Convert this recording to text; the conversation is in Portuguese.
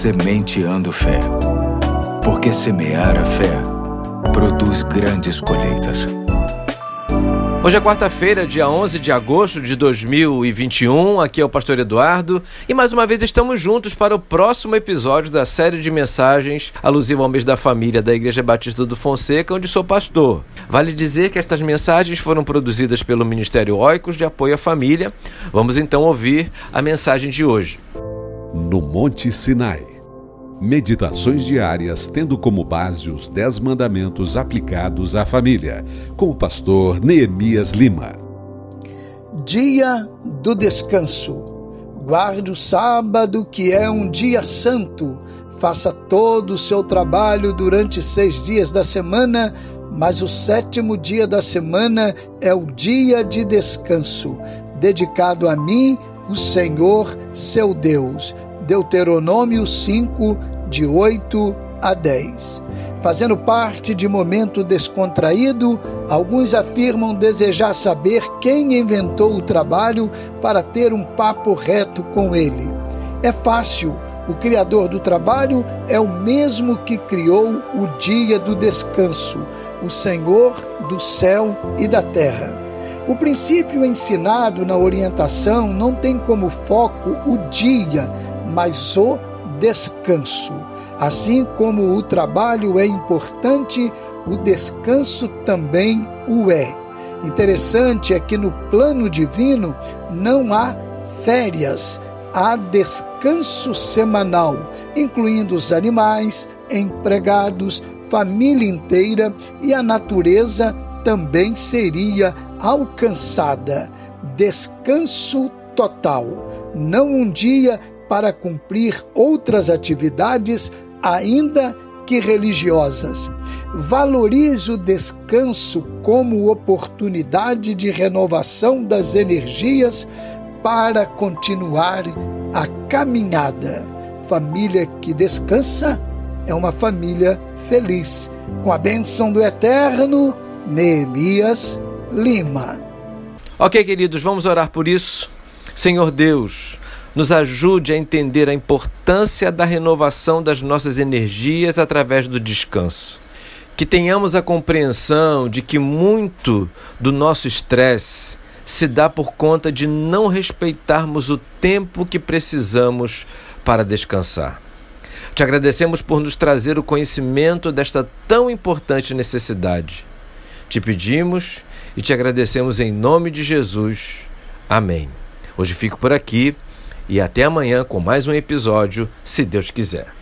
Sementeando Fé. Porque semear a fé produz grandes colheitas. Hoje é quarta-feira, dia 11 de agosto de 2021. Aqui é o Pastor Eduardo e mais uma vez estamos juntos para o próximo episódio da série de mensagens alusiva ao mês da família da Igreja Batista do Fonseca, onde sou pastor. Vale dizer que estas mensagens foram produzidas pelo Ministério Oicos de Apoio à Família. Vamos então ouvir a mensagem de hoje. No Monte Sinai. Meditações diárias tendo como base os Dez Mandamentos aplicados à família, com o pastor Neemias Lima. Dia do descanso. Guarde o sábado, que é um dia santo. Faça todo o seu trabalho durante seis dias da semana, mas o sétimo dia da semana é o dia de descanso, dedicado a mim, o Senhor, seu Deus. Deuteronômio 5, de 8 a 10. Fazendo parte de momento descontraído, alguns afirmam desejar saber quem inventou o trabalho para ter um papo reto com ele. É fácil. O Criador do trabalho é o mesmo que criou o dia do descanso, o Senhor do céu e da terra. O princípio ensinado na orientação não tem como foco o dia, mas o descanso. Assim como o trabalho é importante, o descanso também o é. Interessante é que no plano divino não há férias, há descanso semanal, incluindo os animais, empregados, família inteira e a natureza também seria alcançada. Descanso total, não um dia para cumprir outras atividades, ainda que religiosas. Valorize o descanso como oportunidade de renovação das energias para continuar a caminhada. Família que descansa é uma família feliz. Com a bênção do Eterno, Neemias Lima. Ok, queridos, vamos orar por isso. Senhor Deus, nos ajude a entender a importância da renovação das nossas energias através do descanso. Que tenhamos a compreensão de que muito do nosso estresse se dá por conta de não respeitarmos o tempo que precisamos para descansar. Te agradecemos por nos trazer o conhecimento desta tão importante necessidade. Te pedimos e te agradecemos em nome de Jesus. Amém. Hoje fico por aqui e até amanhã com mais um episódio, se Deus quiser.